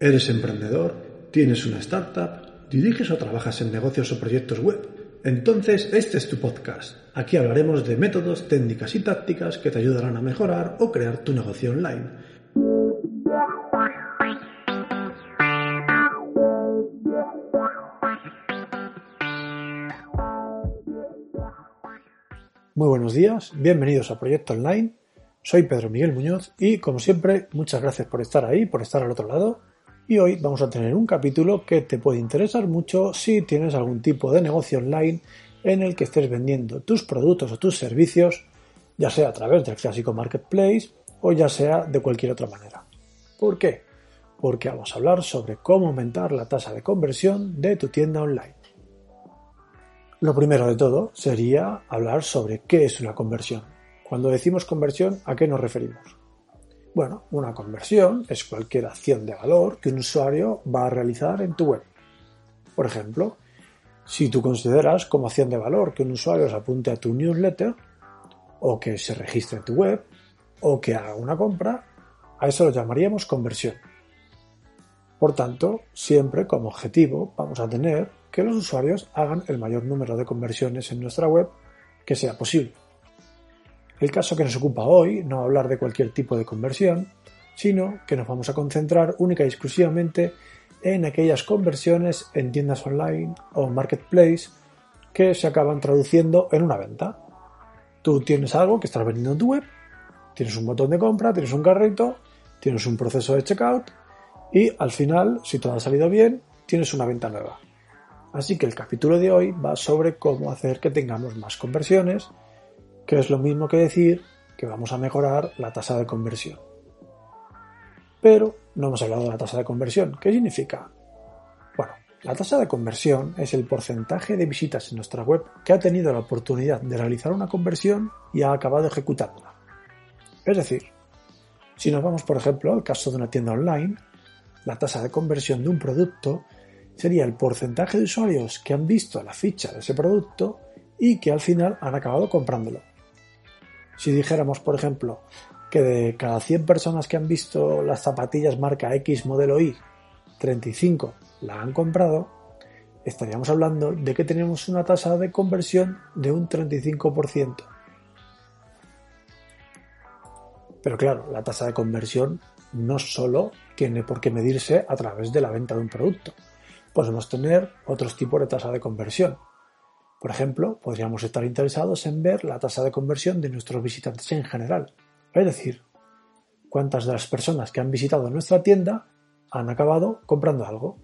¿Eres emprendedor? ¿Tienes una startup? ¿Diriges o trabajas en negocios o proyectos web? Entonces este es tu podcast. Aquí hablaremos de métodos, técnicas y tácticas que te ayudarán a mejorar o crear tu negocio online. Muy buenos días, bienvenidos a Proyecto Online. Soy Pedro Miguel Muñoz y, como siempre, muchas gracias por estar ahí, por estar al otro lado y hoy vamos a tener un capítulo que te puede interesar mucho si tienes algún tipo de negocio online en el que estés vendiendo tus productos o tus servicios, ya sea a través del clásico marketplace o ya sea de cualquier otra manera. ¿Por qué? Porque vamos a hablar sobre cómo aumentar la tasa de conversión de tu tienda online. Lo primero de todo sería hablar sobre qué es una conversión. Cuando decimos conversión, ¿a qué nos referimos? Bueno, una conversión es cualquier acción de valor que un usuario va a realizar en tu web. Por ejemplo, si tú consideras como acción de valor que un usuario se apunte a tu newsletter, o que se registre en tu web, o que haga una compra, a eso lo llamaríamos conversión. Por tanto, siempre como objetivo vamos a tener que los usuarios hagan el mayor número de conversiones en nuestra web que sea posible. El caso que nos ocupa hoy no hablar de cualquier tipo de conversión, sino que nos vamos a concentrar única y exclusivamente en aquellas conversiones en tiendas online o marketplace que se acaban traduciendo en una venta. Tú tienes algo que estás vendiendo en tu web, tienes un botón de compra, tienes un carrito, tienes un proceso de checkout y al final, si todo ha salido bien, tienes una venta nueva. Así que el capítulo de hoy va sobre cómo hacer que tengamos más conversiones que es lo mismo que decir que vamos a mejorar la tasa de conversión. Pero no hemos hablado de la tasa de conversión. ¿Qué significa? Bueno, la tasa de conversión es el porcentaje de visitas en nuestra web que ha tenido la oportunidad de realizar una conversión y ha acabado ejecutándola. Es decir, si nos vamos por ejemplo al caso de una tienda online, la tasa de conversión de un producto sería el porcentaje de usuarios que han visto la ficha de ese producto y que al final han acabado comprándolo. Si dijéramos, por ejemplo, que de cada 100 personas que han visto las zapatillas marca X modelo Y, 35 la han comprado, estaríamos hablando de que tenemos una tasa de conversión de un 35%. Pero claro, la tasa de conversión no solo tiene por qué medirse a través de la venta de un producto. Podemos tener otros tipos de tasa de conversión. Por ejemplo, podríamos estar interesados en ver la tasa de conversión de nuestros visitantes en general, es decir, cuántas de las personas que han visitado nuestra tienda han acabado comprando algo.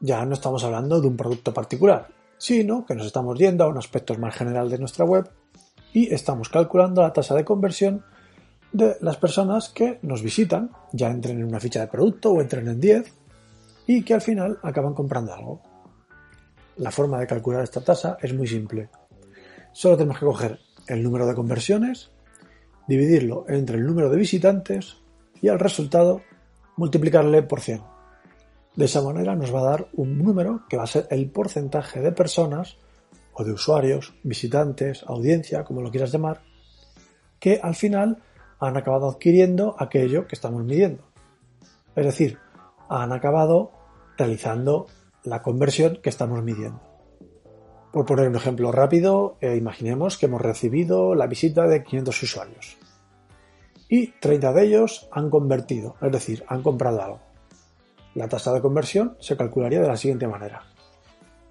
Ya no estamos hablando de un producto particular, sino que nos estamos yendo a un aspecto más general de nuestra web y estamos calculando la tasa de conversión de las personas que nos visitan, ya entren en una ficha de producto o entren en 10 y que al final acaban comprando algo. La forma de calcular esta tasa es muy simple. Solo tenemos que coger el número de conversiones, dividirlo entre el número de visitantes y al resultado multiplicarle por 100. De esa manera nos va a dar un número que va a ser el porcentaje de personas o de usuarios, visitantes, audiencia, como lo quieras llamar, que al final han acabado adquiriendo aquello que estamos midiendo. Es decir, han acabado realizando la conversión que estamos midiendo. Por poner un ejemplo rápido, eh, imaginemos que hemos recibido la visita de 500 usuarios y 30 de ellos han convertido, es decir, han comprado algo. La tasa de conversión se calcularía de la siguiente manera.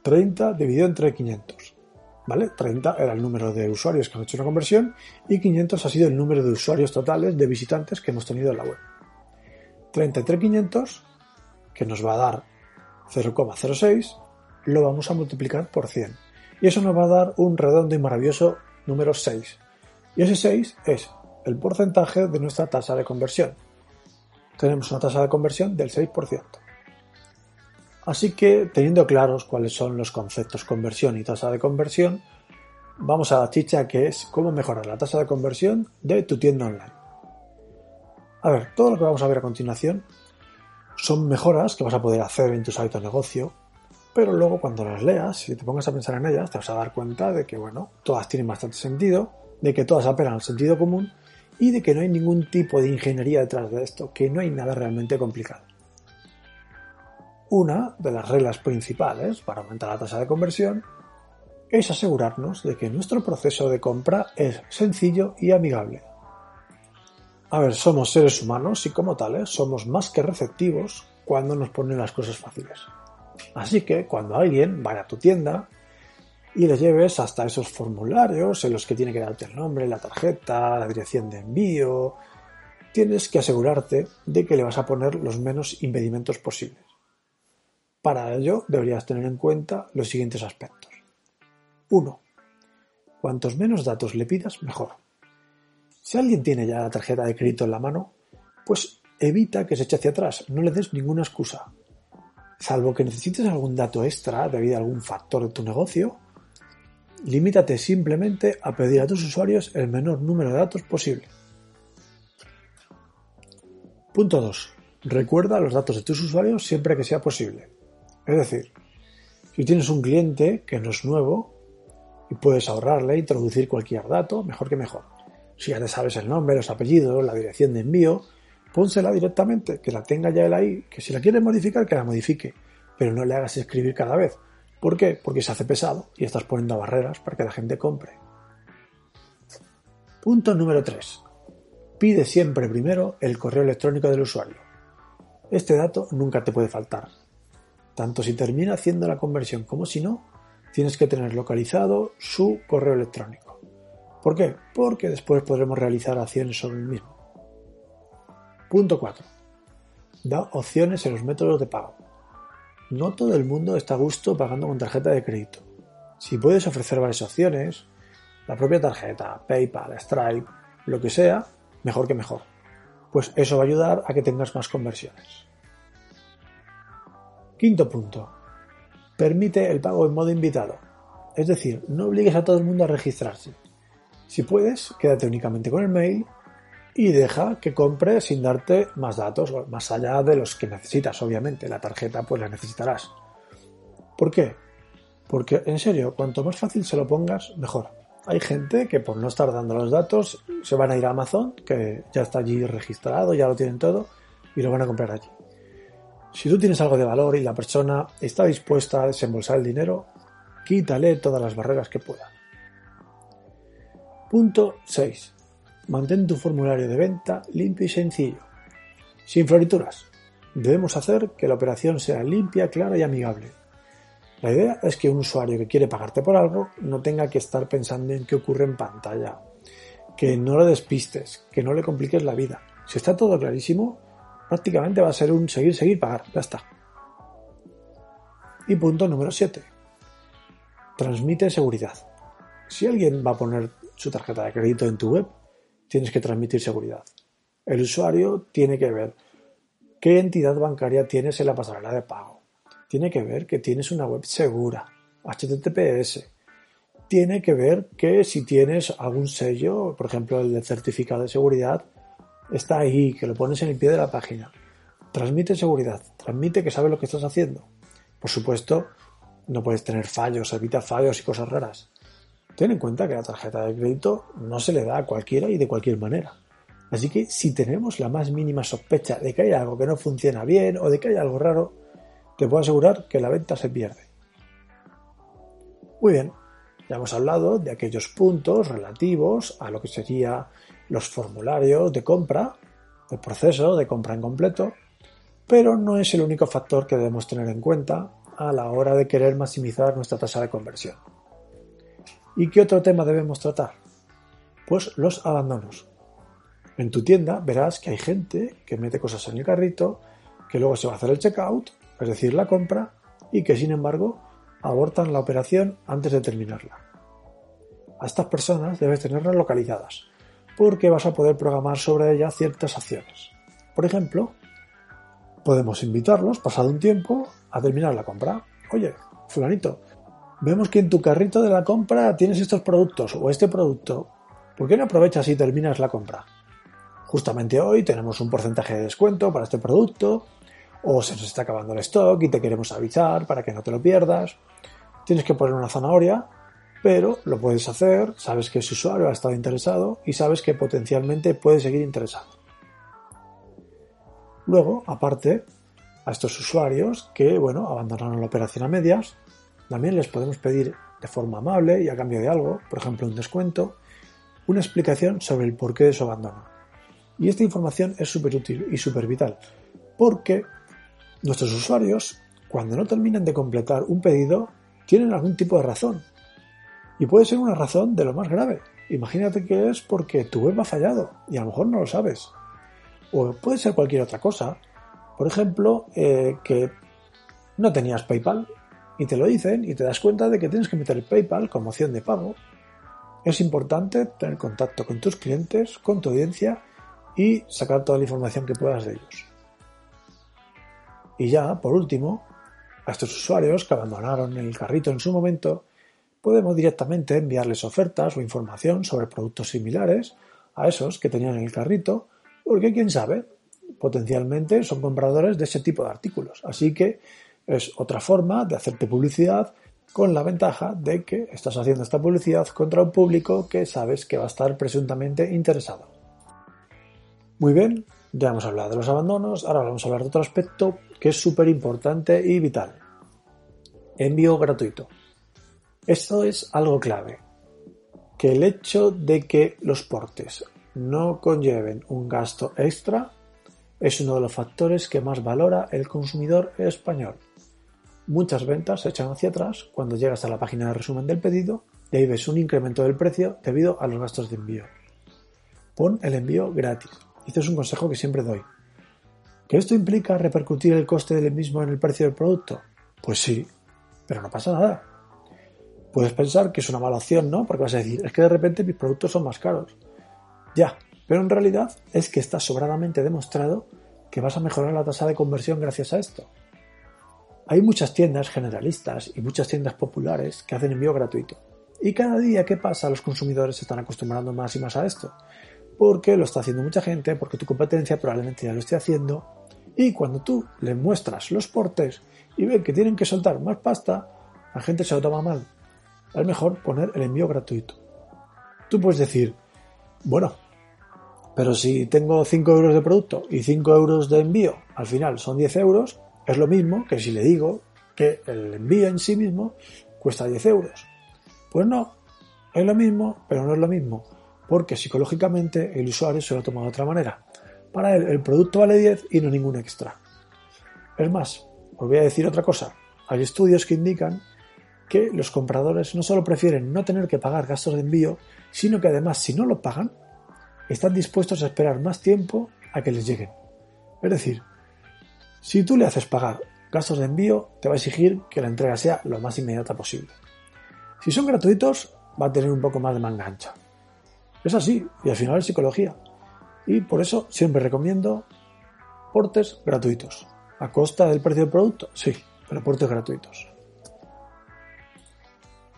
30 dividido entre 500. ¿Vale? 30 era el número de usuarios que han hecho una conversión y 500 ha sido el número de usuarios totales de visitantes que hemos tenido en la web. 30 entre 500, que nos va a dar 0,06 lo vamos a multiplicar por 100. Y eso nos va a dar un redondo y maravilloso número 6. Y ese 6 es el porcentaje de nuestra tasa de conversión. Tenemos una tasa de conversión del 6%. Así que, teniendo claros cuáles son los conceptos conversión y tasa de conversión, vamos a la chicha que es cómo mejorar la tasa de conversión de tu tienda online. A ver, todo lo que vamos a ver a continuación son mejoras que vas a poder hacer en tu site o negocio, pero luego cuando las leas y te pongas a pensar en ellas, te vas a dar cuenta de que, bueno, todas tienen bastante sentido, de que todas apelan al sentido común y de que no hay ningún tipo de ingeniería detrás de esto, que no hay nada realmente complicado. una de las reglas principales para aumentar la tasa de conversión es asegurarnos de que nuestro proceso de compra es sencillo y amigable. A ver, somos seres humanos y como tales somos más que receptivos cuando nos ponen las cosas fáciles. Así que cuando alguien vaya a tu tienda y le lleves hasta esos formularios en los que tiene que darte el nombre, la tarjeta, la dirección de envío, tienes que asegurarte de que le vas a poner los menos impedimentos posibles. Para ello deberías tener en cuenta los siguientes aspectos. 1. Cuantos menos datos le pidas, mejor. Si alguien tiene ya la tarjeta de crédito en la mano, pues evita que se eche hacia atrás, no le des ninguna excusa. Salvo que necesites algún dato extra debido a algún factor de tu negocio, limítate simplemente a pedir a tus usuarios el menor número de datos posible. Punto 2. Recuerda los datos de tus usuarios siempre que sea posible. Es decir, si tienes un cliente que no es nuevo y puedes ahorrarle e introducir cualquier dato, mejor que mejor. Si ya te sabes el nombre, los apellidos, la dirección de envío, pónsela directamente, que la tenga ya él ahí, que si la quiere modificar, que la modifique, pero no le hagas escribir cada vez. ¿Por qué? Porque se hace pesado y estás poniendo barreras para que la gente compre. Punto número 3. Pide siempre primero el correo electrónico del usuario. Este dato nunca te puede faltar. Tanto si termina haciendo la conversión como si no, tienes que tener localizado su correo electrónico. ¿Por qué? Porque después podremos realizar acciones sobre el mismo. Punto 4. Da opciones en los métodos de pago. No todo el mundo está a gusto pagando con tarjeta de crédito. Si puedes ofrecer varias opciones, la propia tarjeta, PayPal, Stripe, lo que sea, mejor que mejor. Pues eso va a ayudar a que tengas más conversiones. Quinto punto. Permite el pago en modo invitado. Es decir, no obligues a todo el mundo a registrarse. Si puedes, quédate únicamente con el mail y deja que compre sin darte más datos, más allá de los que necesitas, obviamente. La tarjeta pues la necesitarás. ¿Por qué? Porque en serio, cuanto más fácil se lo pongas, mejor. Hay gente que por no estar dando los datos se van a ir a Amazon, que ya está allí registrado, ya lo tienen todo, y lo van a comprar allí. Si tú tienes algo de valor y la persona está dispuesta a desembolsar el dinero, quítale todas las barreras que pueda. Punto 6. Mantén tu formulario de venta limpio y sencillo. Sin florituras. Debemos hacer que la operación sea limpia, clara y amigable. La idea es que un usuario que quiere pagarte por algo no tenga que estar pensando en qué ocurre en pantalla, que no le despistes, que no le compliques la vida. Si está todo clarísimo, prácticamente va a ser un seguir, seguir, pagar. Ya está. Y punto número 7. Transmite seguridad. Si alguien va a poner su tarjeta de crédito en tu web, tienes que transmitir seguridad. El usuario tiene que ver qué entidad bancaria tienes en la pasarela de pago. Tiene que ver que tienes una web segura, HTTPS. Tiene que ver que si tienes algún sello, por ejemplo el de certificado de seguridad, está ahí, que lo pones en el pie de la página. Transmite seguridad, transmite que sabes lo que estás haciendo. Por supuesto, no puedes tener fallos, evita fallos y cosas raras. Ten en cuenta que la tarjeta de crédito no se le da a cualquiera y de cualquier manera. Así que si tenemos la más mínima sospecha de que hay algo que no funciona bien o de que hay algo raro, te puedo asegurar que la venta se pierde. Muy bien, ya hemos hablado de aquellos puntos relativos a lo que serían los formularios de compra, el proceso de compra en completo, pero no es el único factor que debemos tener en cuenta a la hora de querer maximizar nuestra tasa de conversión. ¿Y qué otro tema debemos tratar? Pues los abandonos. En tu tienda verás que hay gente que mete cosas en el carrito, que luego se va a hacer el checkout, es decir, la compra, y que sin embargo abortan la operación antes de terminarla. A estas personas debes tenerlas localizadas, porque vas a poder programar sobre ellas ciertas acciones. Por ejemplo, podemos invitarlos, pasado un tiempo, a terminar la compra. Oye, fulanito, vemos que en tu carrito de la compra tienes estos productos o este producto. ¿Por qué no aprovechas y terminas la compra? Justamente hoy tenemos un porcentaje de descuento para este producto, o se nos está acabando el stock y te queremos avisar para que no te lo pierdas. Tienes que poner una zanahoria, pero lo puedes hacer, sabes que ese usuario ha estado interesado y sabes que potencialmente puede seguir interesado. Luego, aparte, A estos usuarios que, bueno, abandonaron la operación a medias, también les podemos pedir de forma amable y a cambio de algo, por ejemplo un descuento, una explicación sobre el porqué de su abandono. Y esta información es súper útil y súper vital, porque nuestros usuarios, cuando no terminan de completar un pedido, tienen algún tipo de razón. Y puede ser una razón de lo más grave. Imagínate que es porque tu web ha fallado y a lo mejor no lo sabes. O puede ser cualquier otra cosa. Por ejemplo, eh, que no tenías PayPal y te lo dicen y te das cuenta de que tienes que meter PayPal como opción de pago. Es importante tener contacto con tus clientes, con tu audiencia y sacar toda la información que puedas de ellos. Y ya, por último, a estos usuarios que abandonaron el carrito en su momento, podemos directamente enviarles ofertas o información sobre productos similares a esos que tenían en el carrito, porque quién sabe, potencialmente son compradores de ese tipo de artículos. Así que es otra forma de hacerte publicidad con la ventaja de que estás haciendo esta publicidad contra un público que sabes que va a estar presuntamente interesado. Muy bien, ya hemos hablado de los abandonos, ahora vamos a hablar de otro aspecto que es súper importante y vital. Envío gratuito. Esto es algo clave. Que el hecho de que los portes no conlleven un gasto extra es uno de los factores que más valora el consumidor español. Muchas ventas se echan hacia atrás cuando llegas a la página de resumen del pedido y ahí ves un incremento del precio debido a los gastos de envío. Pon el envío gratis. Este es un consejo que siempre doy. ¿Que esto implica repercutir el coste del mismo en el precio del producto? Pues sí, pero no pasa nada. Puedes pensar que es una mala opción, ¿no? Porque vas a decir, es que de repente mis productos son más caros. Ya, pero en realidad es que está sobradamente demostrado que vas a mejorar la tasa de conversión gracias a esto. Hay muchas tiendas generalistas y muchas tiendas populares que hacen envío gratuito. Y cada día que pasa los consumidores se están acostumbrando más y más a esto. Porque lo está haciendo mucha gente, porque tu competencia probablemente ya lo esté haciendo. Y cuando tú le muestras los portes y ven que tienen que soltar más pasta, la gente se lo toma mal. Es mejor poner el envío gratuito. Tú puedes decir, bueno, pero si tengo 5 euros de producto y 5 euros de envío, al final son 10 euros, es lo mismo que si le digo que el envío en sí mismo cuesta 10 euros. Pues no, es lo mismo, pero no es lo mismo, porque psicológicamente el usuario se lo toma de otra manera. Para él el producto vale 10 y no ningún extra. Es más, os voy a decir otra cosa. Hay estudios que indican que los compradores no solo prefieren no tener que pagar gastos de envío, sino que además si no lo pagan, están dispuestos a esperar más tiempo a que les lleguen. Es decir, si tú le haces pagar gastos de envío, te va a exigir que la entrega sea lo más inmediata posible. Si son gratuitos, va a tener un poco más de manga ancha. Es así, y al final es psicología. Y por eso siempre recomiendo portes gratuitos. ¿A costa del precio del producto? Sí, pero portes gratuitos.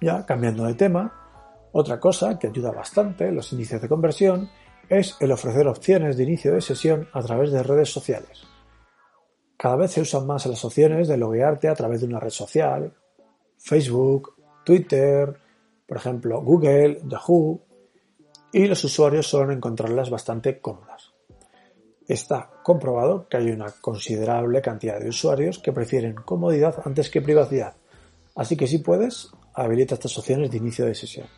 Ya cambiando de tema, otra cosa que ayuda bastante los inicios de conversión es el ofrecer opciones de inicio de sesión a través de redes sociales. Cada vez se usan más las opciones de loguearte a través de una red social, Facebook, Twitter, por ejemplo Google, Yahoo, y los usuarios suelen encontrarlas bastante cómodas. Está comprobado que hay una considerable cantidad de usuarios que prefieren comodidad antes que privacidad, así que si puedes, habilita estas opciones de inicio de sesión.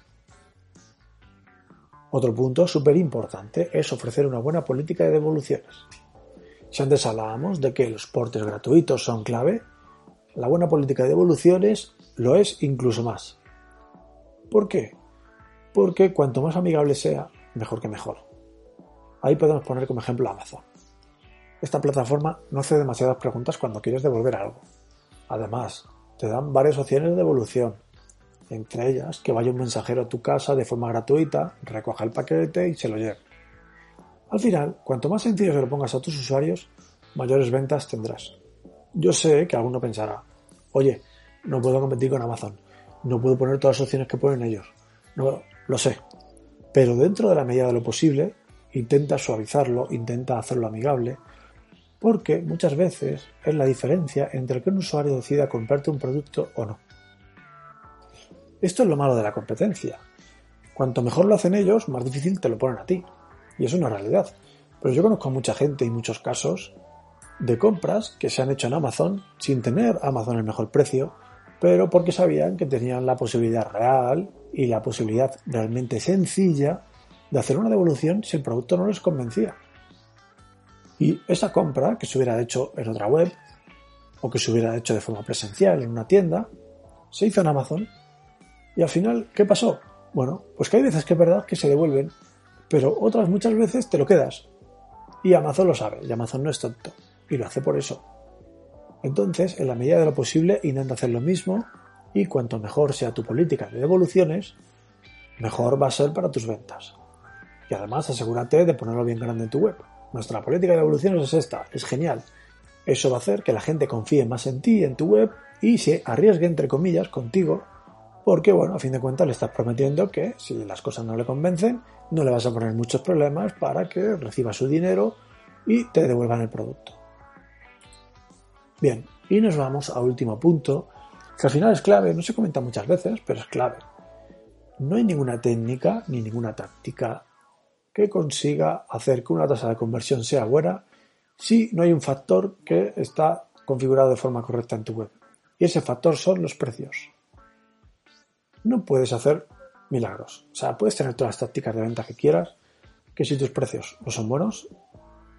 Otro punto súper importante es ofrecer una buena política de devoluciones. Si antes hablábamos de que los portes gratuitos son clave, la buena política de devoluciones lo es incluso más. ¿Por qué? Porque cuanto más amigable sea, mejor que mejor. Ahí podemos poner como ejemplo Amazon. Esta plataforma no hace demasiadas preguntas cuando quieres devolver algo. Además, te dan varias opciones de devolución, entre ellas que vaya un mensajero a tu casa de forma gratuita, recoja el paquete y se lo lleve. Al final, cuanto más sencillo se lo pongas a tus usuarios, mayores ventas tendrás. Yo sé que alguno pensará, oye, no puedo competir con Amazon, no puedo poner todas las opciones que ponen ellos. No, lo sé. Pero dentro de la medida de lo posible, intenta suavizarlo, intenta hacerlo amigable, porque muchas veces es la diferencia entre que un usuario decida comprarte un producto o no. Esto es lo malo de la competencia. Cuanto mejor lo hacen ellos, más difícil te lo ponen a ti. Y es una realidad. Pero yo conozco mucha gente y muchos casos de compras que se han hecho en Amazon sin tener Amazon el mejor precio, pero porque sabían que tenían la posibilidad real y la posibilidad realmente sencilla de hacer una devolución si el producto no les convencía. Y esa compra que se hubiera hecho en otra web o que se hubiera hecho de forma presencial en una tienda, se hizo en Amazon. Y al final, ¿qué pasó? Bueno, pues que hay veces que es verdad que se devuelven, pero otras muchas veces te lo quedas. Y Amazon lo sabe, y Amazon no es tonto, y lo hace por eso. Entonces, en la medida de lo posible, intenta hacer lo mismo, y cuanto mejor sea tu política de devoluciones, mejor va a ser para tus ventas. Y además, asegúrate de ponerlo bien grande en tu web. Nuestra política de devoluciones es esta, es genial. Eso va a hacer que la gente confíe más en ti, en tu web, y se arriesgue, entre comillas, contigo, porque, bueno, a fin de cuentas le estás prometiendo que si las cosas no le convencen, no le vas a poner muchos problemas para que reciba su dinero y te devuelvan el producto. Bien, y nos vamos a último punto, que al final es clave, no se comenta muchas veces, pero es clave. No hay ninguna técnica ni ninguna táctica que consiga hacer que una tasa de conversión sea buena si no hay un factor que está configurado de forma correcta en tu web. Y ese factor son los precios. No puedes hacer milagros. O sea, puedes tener todas las tácticas de venta que quieras, que si tus precios no son buenos,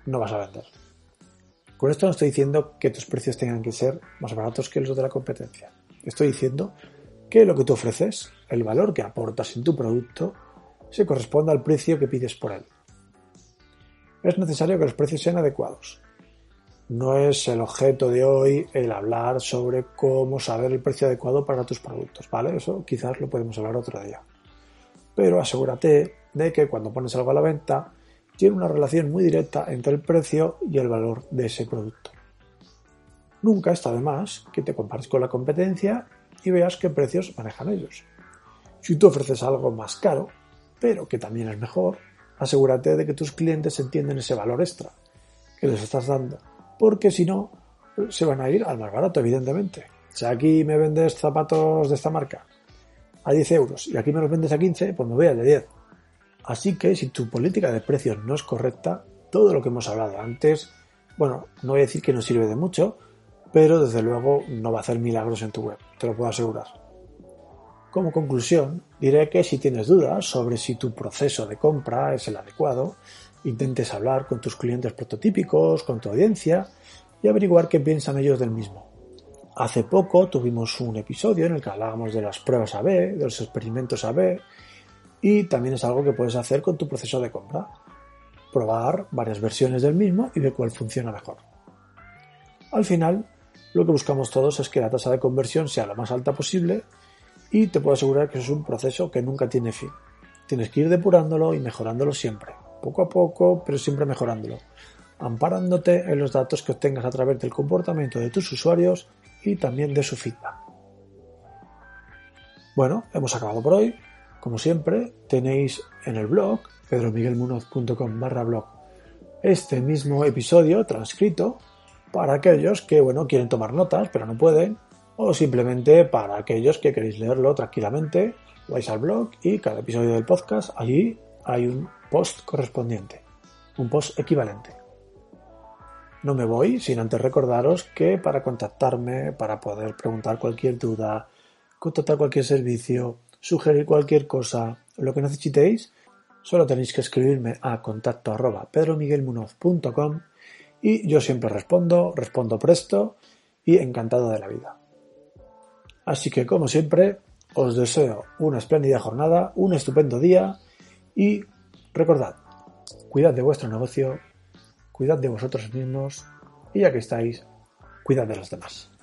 no vas a vender. Con esto no estoy diciendo que tus precios tengan que ser más baratos que los de la competencia. Estoy diciendo que lo que tú ofreces, el valor que aportas en tu producto, se corresponda al precio que pides por él. Es necesario que los precios sean adecuados. No es el objeto de hoy el hablar sobre cómo saber el precio adecuado para tus productos, ¿vale? Eso quizás lo podemos hablar otro día. Pero asegúrate de que cuando pones algo a la venta, tiene una relación muy directa entre el precio y el valor de ese producto. Nunca está de más que te compares con la competencia y veas qué precios manejan ellos. Si tú ofreces algo más caro, pero que también es mejor, asegúrate de que tus clientes entienden ese valor extra que les estás dando, porque si no, se van a ir al más barato, evidentemente. Si aquí me vendes zapatos de esta marca a 10 euros y aquí me los vendes a 15, pues me voy al de 10. Así que si tu política de precios no es correcta, todo lo que hemos hablado antes, bueno, no voy a decir que no sirve de mucho, pero desde luego no va a hacer milagros en tu web, te lo puedo asegurar. Como conclusión, diré que si tienes dudas sobre si tu proceso de compra es el adecuado, intentes hablar con tus clientes prototípicos, con tu audiencia y averiguar qué piensan ellos del mismo. Hace poco tuvimos un episodio en el que hablábamos de las pruebas AB, de los experimentos AB, y también es algo que puedes hacer con tu proceso de compra. Probar varias versiones del mismo y ver cuál funciona mejor. Al final, lo que buscamos todos es que la tasa de conversión sea lo más alta posible y te puedo asegurar que es un proceso que nunca tiene fin. Tienes que ir depurándolo y mejorándolo siempre, poco a poco, pero siempre mejorándolo, amparándote en los datos que obtengas a través del comportamiento de tus usuarios y también de su feedback. Bueno, hemos acabado por hoy. Como siempre, tenéis en el blog pedromiguelmunoz.com barra blog este mismo episodio transcrito para aquellos que bueno quieren tomar notas pero no pueden o simplemente para aquellos que queréis leerlo tranquilamente, vais al blog y cada episodio del podcast allí hay un post correspondiente, un post equivalente. No me voy sin antes recordaros que para contactarme, para poder preguntar cualquier duda, contratar cualquier servicio, sugerir cualquier cosa, lo que necesitéis, solo tenéis que escribirme a contacto arroba pedromiguelmunoz.com y yo siempre respondo, respondo presto y encantado de la vida. Así que, como siempre, os deseo una espléndida jornada, un estupendo día y recordad, cuidad de vuestro negocio, cuidad de vosotros mismos y ya que estáis, cuidad de los demás.